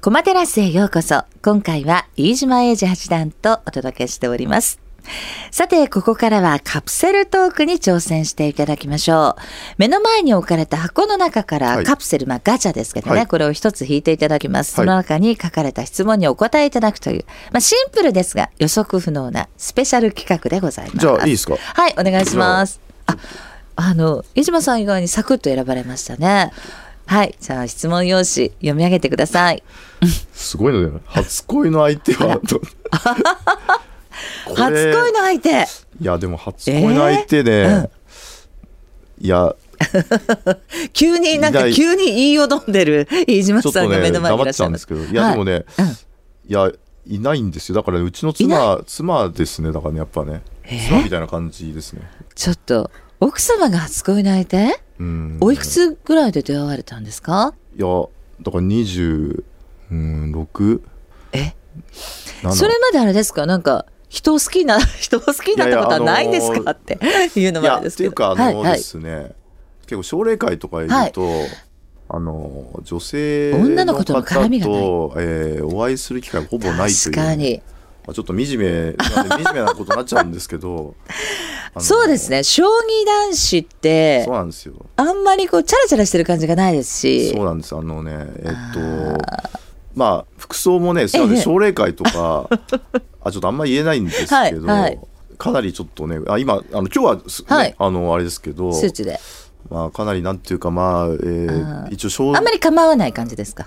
コマテラスへようこそ。今回は飯島英二八段とお届けしております。さて、ここからはカプセルトークに挑戦していただきましょう。目の前に置かれた箱の中からはいカプセル、まあガチャですけどね、はいこれを一つ引いていただきます。そはいの中に書かれた質問にお答えいただくという、まあシンプルですが予測不能なスペシャル企画でございます。じゃあいいですか？はい、お願いします。あ、あの、飯島さん以外にサクッと選ばれましたね。はい、じゃあ質問用紙読み上げてください。すごいのよ初恋の相手は 初恋の相手。いやでも初恋の相手ね、えーいや 急になんか急に言いよどんでる飯島さんが目の前にい黙らっしゃる。んですけどいやでもね、うん。いやいないんですよ。だからうちの妻妻ですねだからねやっぱね。えー妻みたいな感じですね。ちょっと奥様が初恋の相手？うんおいくつぐらいで出会われたんですか？いやだから26え？7それまであれですか？なんか人を好きな 人を好きになったことはないんですか？っていうのもあれですけど。ていうかあのはいはい。ですね、結構奨励会とかいると、あの女性女の子との方絡みがえーお会いする機会がほぼないという。確かにまあ、ちょっと惨め惨めなことになっちゃうんですけど。そうですね。将棋男子ってそうなんですよ。あんまりこうチャラチャラしてる感じがないですし。そうなんです。あのねえっあとまあ服装もねすいませんえ。え奨励会とか あちょっとあんまり言えないんですけど、はいはい。かなりちょっとねあ今あの今日はす、ねはい。あのあれですけどスーツで。まあかなりなんていうかまあ、えー一応奨あんまり構わない感じですか？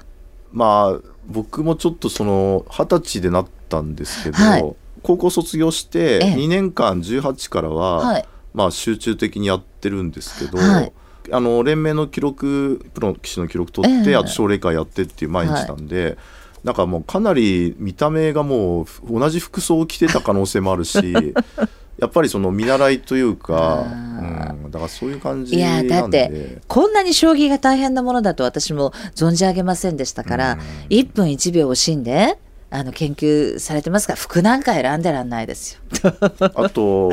まあ僕もちょっとその二十歳でなったんですけど、はい。高校卒業してええ。2年間18からは、はい。まあ集中的にやってるんですけど、はい。あの連盟の記録プロの棋士の記録取って、ええ。あと奨励会やってっていう毎日なんで、なんかもうかなり見た目がもう同じ服装を着てた可能性もあるし やっぱりその見習いというか、あうん、だからそういう感じいやだ。ってこんなに将棋が大変なものだと私も存じ上げませんでしたから、うん1分1秒を惜しんであの研究されてますから服なんか選んでらんないですよ。あと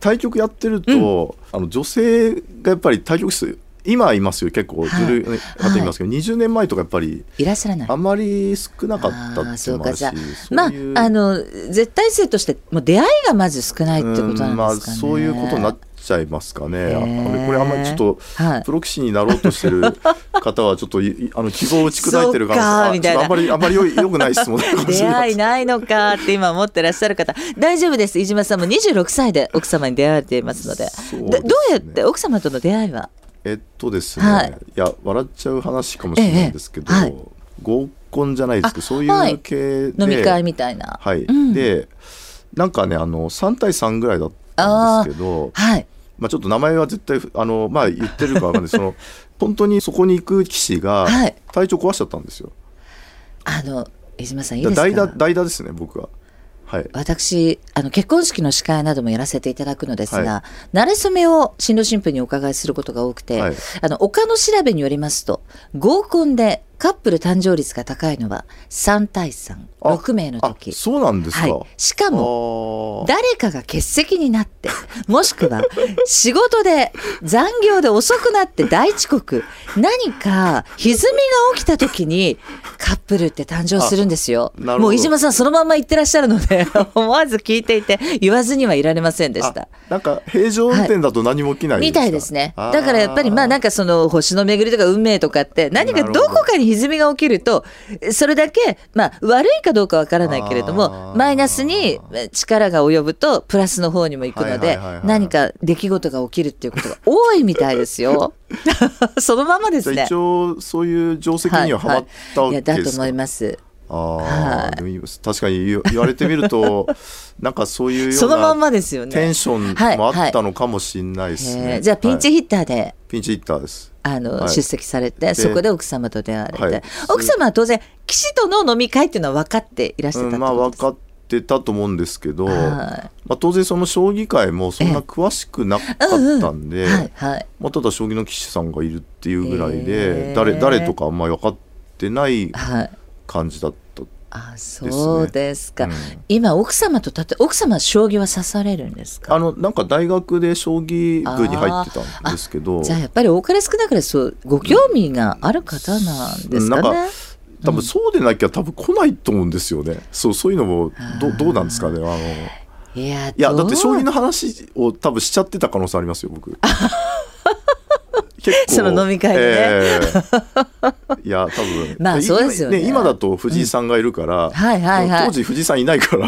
対局やってると、あの女性がやっぱり対局室今いますよ結構はいずるい方いますけど、20年前とかやっぱりいらっしゃらないあ。まり少なかったっていうのもあまあいうあの絶対数としてもう出会いがまず少ないってことなんですかね。うんまあそういうことになっちゃいますかね。あこれあんまりちょっと、はい。プロ棋士になろうとしてる 方はちょっといいあの希望を打ち砕いてるからあんまりあんまりよいよくない質問だかもし出れない会いないのかって今思ってらっしゃる方大丈夫です。飯島さんも26歳で奥様に出会われていますので。ねでどうやって奥様との出会いは？えっとですね、はい。い、や笑っちゃう話かもしれないんですけど、ええはい合コンじゃないですけどそうはい。いう系で、飲み会みたいな。はい、うん。でなんかねあの3対3ぐらいだったんですけどはいまあ、ちょっと名前は絶対あの、まあ、言ってるかわかんない。その 本当にそこに行く棋士がはい。体調壊しちゃったんですよ。あの飯島さんいいですか？代打代打ですね僕は。はい、私あの結婚式の司会などもやらせていただくのですが、は馴れ初めを新郎新婦にお伺いすることが多くて、はい。あの岡の調べによりますと合コンでカップル誕生率が高いのは3対あ36名のあ時そうなんですか。はい、しかもも誰かが欠席になって もしくは仕事で残業で遅くなって大遅刻。何か歪みが起きた時にカップルって誕生するんですよ。もう飯島さんそのまんま言ってらっしゃるので 思わず聞いていて言わずにはいられませんでした。なんか平常運転だと何も起きないみたいですね。だからやっぱりまあなんかその星の巡りとか運命とかって何かどこかに歪みが起きるとそれだけまあ悪いかどうかわからないけれどあもーマイナスに力が及ぶとプラスの方にも行くのではいはいはいはい何か出来事が起きるっていうことが多いみたいですよ。そのままですね一。応そういう定石にははまったわいやけですか？だと思います。ああ、はい。確かに言言われてみると なんかそういうよそうのまんなまですよね。テンションもあったのかもしれないですね。へー。じゃあピンチはいヒッターで、ピンチヒッターです。あの、はい。出席されてそこで奥様と出会われて、はい。奥様は当然棋士との飲み会っていうのは分かっていらしてたってうん、まあことですか、分かってたと思うんですけど、はい。まあ、当然その将棋界もそんな詳しくなかったんで、ただ将棋の棋士さんがいるっていうぐらいへー。で誰誰とかあんまり分かってないはい感じだった。あそうですか、うん今奥様とたって奥様は将棋は指されるんですか？あのなんか大学で将棋部に入ってたんですけどじゃあやっぱり多かれ少なかれそうご興味がある方なんですかね、うんなんか多分そうでなきゃ多分来ないと思うんですよね。そうそういうのもどどうなんですかね？あのいやいやだって将棋の話を多分しちゃってた可能性ありますよ僕。その飲み会でね。ええ。いや多分。まあそうですよね。今だと藤井さんがいるから、はいはいはい。当時藤井さんいないから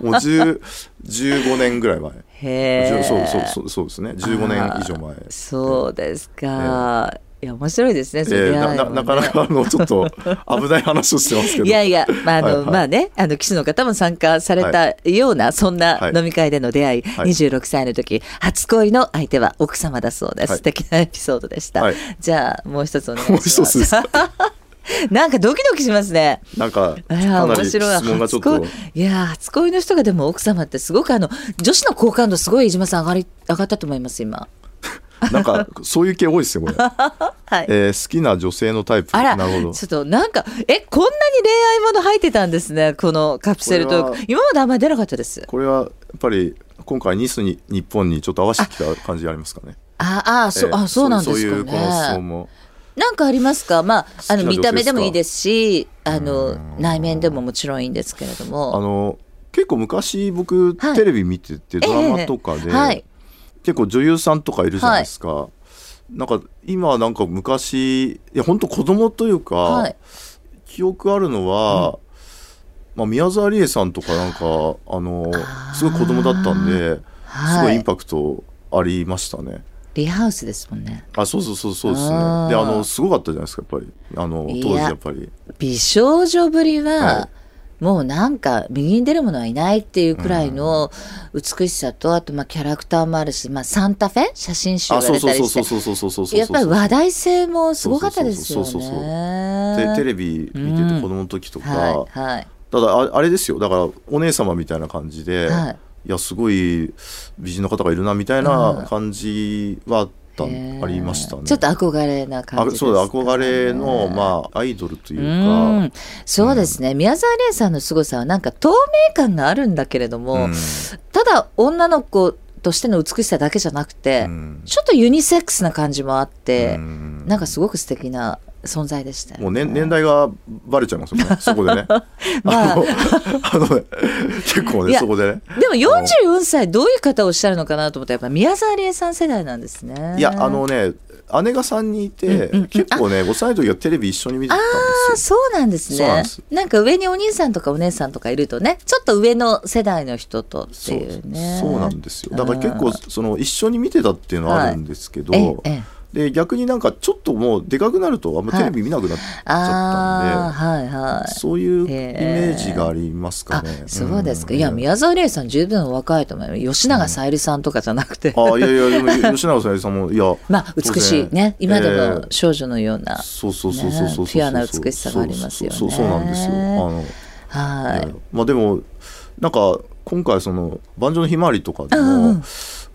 もう10 15年ぐらい前。へえ。そうそうそうそうですね。15年以上前。そうですか、いや面白いですねそれ。えーなななかなかあのちょっと危ない話をしてますけど。いやいや、まああのはいはい。まあね、あの棋士の方も参加されたような、そんなはい。飲み会での出会い、はい。26歳の時、初恋の相手は奥様だそうです。はい。素敵なエピソードでした。はい。じゃあもう一つお願いします。なんかドキドキしますね。なんかいやかなり質問がちょっと初恋いや初恋の人がでも奥様ってすごくあの女子の好感度すごい飯島さん上がり上がったと思います今。なんかそういう系多いですよこれ、はい。えー好きな女性のタイプあら、なるほどちょっとなんか、え、こんなに恋愛もの入ってたんですね、このカプセルトー。ク今まであんまり出なかったです。これはやっぱり今回ニスに日本にちょっと合わせてきた感じありますかねああ、そう、えーあ、そうなんですかね。そういうこの質問もなんかありますか？まあ、あの、見た目でもいいですし、あうのん、内面でももちろんいいんですけれどあも。の結構昔僕はい。テレビ見ててドラマとかで、ええはい。結構女優さんとかいるじゃないですか、なんか今なんか昔いや本当子供というか、はい。記憶あるのは、まあ、宮沢りえさんとかなんかあのすごい子供だったんですごはいいインパクトありましたね。リハウスですもんね。あそうそうそうそうですね。であのすごかったじゃないですかやっぱり。あの当時やっぱり。美少女ぶりは、はもうなんか右に出るものはいないっていうくらいの美しさと、あとまあキャラクターもあるし、まあ、サンタフェ？写真集があそう出たりそうそうそうしてそうそうそうそうそう。やっぱり話題性もすごかったですよね。でテレビ見てて子供の時とか、はいはい。ただああれですよ。だからお姉様みたいな感じで、はいい、やすごい美人の方がいるなみたいな感じはあっありましたね。ちょっと憧れな感あじね、そうだ憧れのまあアイドルといううかん。そうですね、宮沢りえさんの凄さはなんか透明感があるんだけれども、うん。ただ女の子としての美しさだけじゃなくて、うん。ちょっとユニセックスな感じもあって、うん。なんかすごく素敵な存在でしたもう、ね、年代がバレちゃいますよね。そこでね。まあ。あの あのね結構ねそこでね。でも44歳どういう方をおっしゃるのかなと思ったらやっぱ宮沢りえさん世代なんですね。いやあのね姉が3人いて、うんうんうん。結構ね幼い時はテレビ一緒に見てたんあですよ。そうなんですね。なんか上にお兄さんとかお姉さんとかいるとねちょっと上の世代の人とってそういうね。そうなんですよ。だから結構その一緒に見てたっていうのはあるんですけど、ええええで逆になんかちょっともうでかくなるとあんまテレビ見なくなっちゃったんで、ああはいはい。そういうイメージがありますかあね。そうですか、ん。いや宮沢りえさん十分お若いと思うよ吉永小百合さんとかじゃなくて、あいやいやでも吉永小百合さんもいやまあ美しいね。今でえもえ少女のような、そうそうそうそうそうそうねピュアな美しさがありますよねそうそうそうそうなんですよ。あのはい、まあでもなんか今回その「万丈のひまわり」とかでうんうもん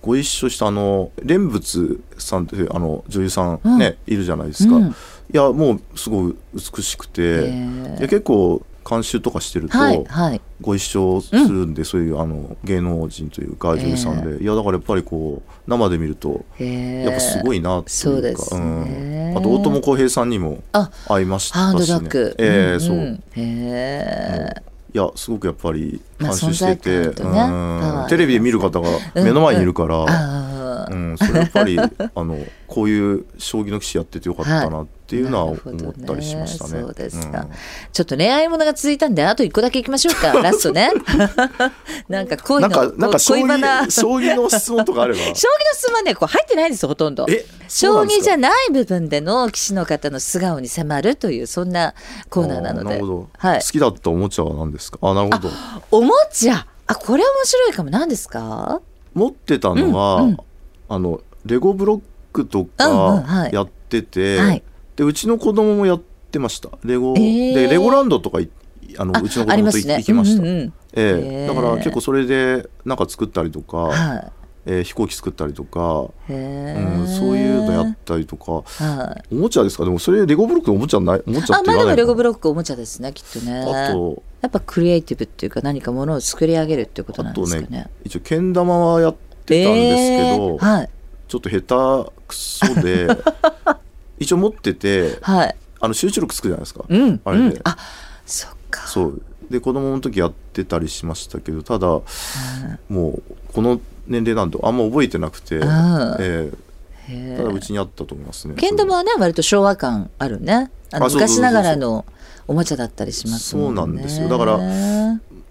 ご一緒したあの蓮仏さんっていうあの女優さんね、いるじゃないですか。うん。いやもうすごい美しくて、結構監修とかしてると、はいはい。ご一緒するんで、そういうあの芸能人というか女優さんで、いやだからやっぱりこう生で見るとやっぱすごいなっていうか、そうですね。うん、あと大友康平さんにもあ会いましたし、ね、ええそう、えいやすごくやっぱりまあ監修してて、ねうん。テレビで見る方が目の前にいるから、ああ、うんそれやっぱり あのこういう将棋の棋士やっててよかったなっていうのは 思ったりしましたね。そうですか、うん。ちょっと恋愛ものが続いたんであと一個だけいきましょうか。ラストね。なんか恋のなんかなんか将棋将棋の質問とかあれば？将棋の質問はねこう入ってないですほとんど。え将棋じゃない部分での棋士の方の素顔に迫るというそんなコーナーなので。はい。好、きだったおもちゃは何ですか？あなるほど。おもちゃ。あこれ面白いかも。何ですか？持ってたのは、うんうんあのレゴブロックとかい。やってて、はい。でうちの子供もやってました。レゴ、えー。でレゴランドとかいあのあうちの子供とね。きました、うんうんうん。えへー。えだから結構それでなんか作ったりとか、はえー飛行機作ったりとか、うん、ーそういうのやったりとか。はい。おもちゃですか？でもそれレゴブロックのおもちゃないおもちゃって言わないレゴブロックおもちゃですねきっとね。あとやっぱクリエイティブっていうか何かものを作り上げるっていうことなんですかね。あとね一応けん玉はやってたんですけど、えーはい。ちょっと下手くそで 一応持っててはい。あの集中力つくじゃないですか、うんあれで、うんあそっか。そう。で子供の時やってたりしましたけどただもうこの年齢なんてあんま覚えてなくて、あーえへえ。えただうちにあったと思いますねけん玉はね割と昭和感あるね。あの昔ながらのおもちゃだったりしますもんね。そうなんですよ。だから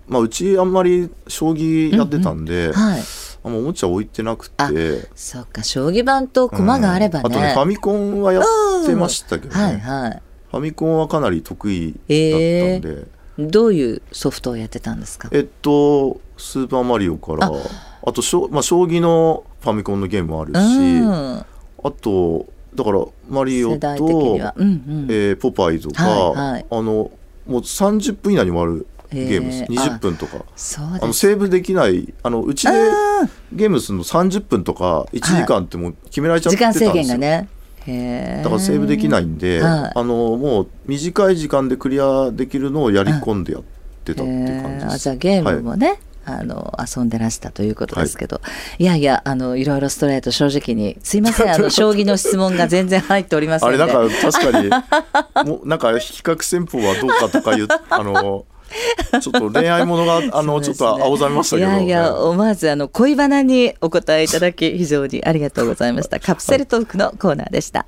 まあ、うちあんまり将棋やってたんで、はいあんまおもちゃ置いてなくあてそっか将棋盤と駒があればね、うん。あとねファミコンはやってましたけどね、はいはい。ファミコンはかなり得意だったんで、どういうソフトをやってたんですか？えっと「スーパーマリオ」から。あ。としょ、まあ、将棋のファミコンのゲームもあるし、うん。あとだからマリオと、うんうん。えーポパイとか、はいはい。あのもう30分以内に終わるゲームです、へー20分とか。あのセーブできないあのうちでゲームするの30分とか1時間ってもう決められちゃって時間たんですよ、制限がね。だからセーブできないんで、はい。あのもう短い時間でクリアできるのをやり込んでやってたっていう感じです。じゃあゲームもね、あの遊んでらしたということですけど、い、やいやあのいろいろストレート正直に。すいません。あの将棋の質問が全然入っておりませんあでれなんか確かにもうなんか比較戦法はどうかとか言う あの ちょっと恋愛ものがあの、ちょっと青ざめましたけど。いやいやはい思わずあの恋バナにお答えいただき非常にありがとうございました。カプセルトークのコーナーでした。